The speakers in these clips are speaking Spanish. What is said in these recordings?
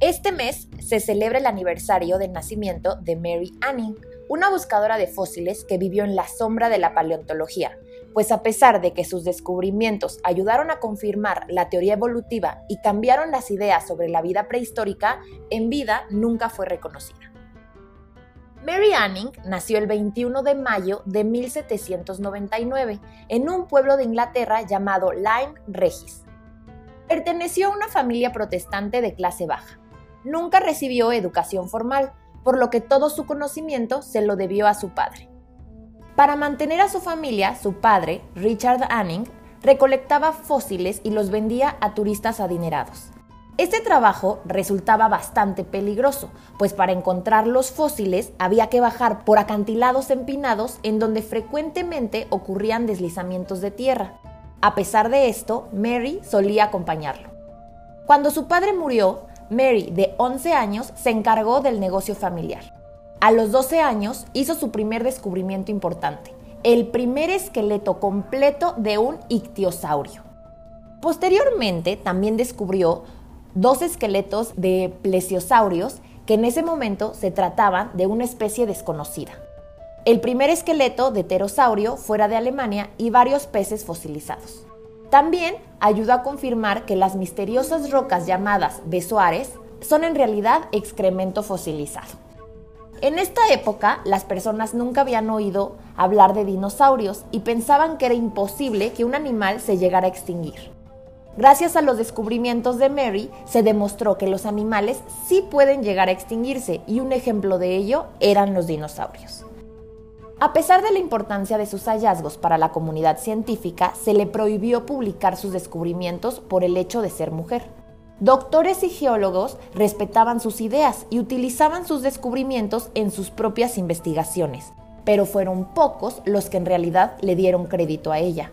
Este mes se celebra el aniversario del nacimiento de Mary Anning, una buscadora de fósiles que vivió en la sombra de la paleontología, pues a pesar de que sus descubrimientos ayudaron a confirmar la teoría evolutiva y cambiaron las ideas sobre la vida prehistórica, en vida nunca fue reconocida. Mary Anning nació el 21 de mayo de 1799 en un pueblo de Inglaterra llamado Lyme Regis. Perteneció a una familia protestante de clase baja. Nunca recibió educación formal, por lo que todo su conocimiento se lo debió a su padre. Para mantener a su familia, su padre, Richard Anning, recolectaba fósiles y los vendía a turistas adinerados. Este trabajo resultaba bastante peligroso, pues para encontrar los fósiles había que bajar por acantilados empinados en donde frecuentemente ocurrían deslizamientos de tierra. A pesar de esto, Mary solía acompañarlo. Cuando su padre murió, Mary, de 11 años, se encargó del negocio familiar. A los 12 años hizo su primer descubrimiento importante, el primer esqueleto completo de un ictiosaurio. Posteriormente también descubrió dos esqueletos de plesiosaurios que en ese momento se trataban de una especie desconocida. El primer esqueleto de pterosaurio fuera de Alemania y varios peces fosilizados. También ayudó a confirmar que las misteriosas rocas llamadas besoares son en realidad excremento fosilizado. En esta época, las personas nunca habían oído hablar de dinosaurios y pensaban que era imposible que un animal se llegara a extinguir. Gracias a los descubrimientos de Mary, se demostró que los animales sí pueden llegar a extinguirse y un ejemplo de ello eran los dinosaurios. A pesar de la importancia de sus hallazgos para la comunidad científica, se le prohibió publicar sus descubrimientos por el hecho de ser mujer. Doctores y geólogos respetaban sus ideas y utilizaban sus descubrimientos en sus propias investigaciones, pero fueron pocos los que en realidad le dieron crédito a ella.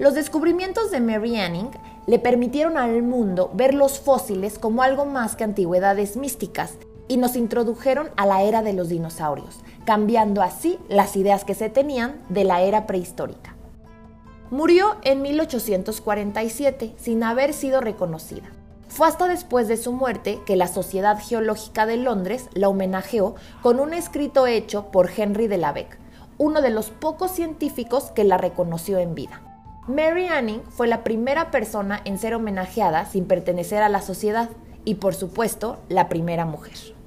Los descubrimientos de Mary Anning le permitieron al mundo ver los fósiles como algo más que antigüedades místicas y nos introdujeron a la era de los dinosaurios, cambiando así las ideas que se tenían de la era prehistórica. Murió en 1847 sin haber sido reconocida. Fue hasta después de su muerte que la Sociedad Geológica de Londres la homenajeó con un escrito hecho por Henry de uno de los pocos científicos que la reconoció en vida. Mary Anning fue la primera persona en ser homenajeada sin pertenecer a la sociedad y por supuesto la primera mujer.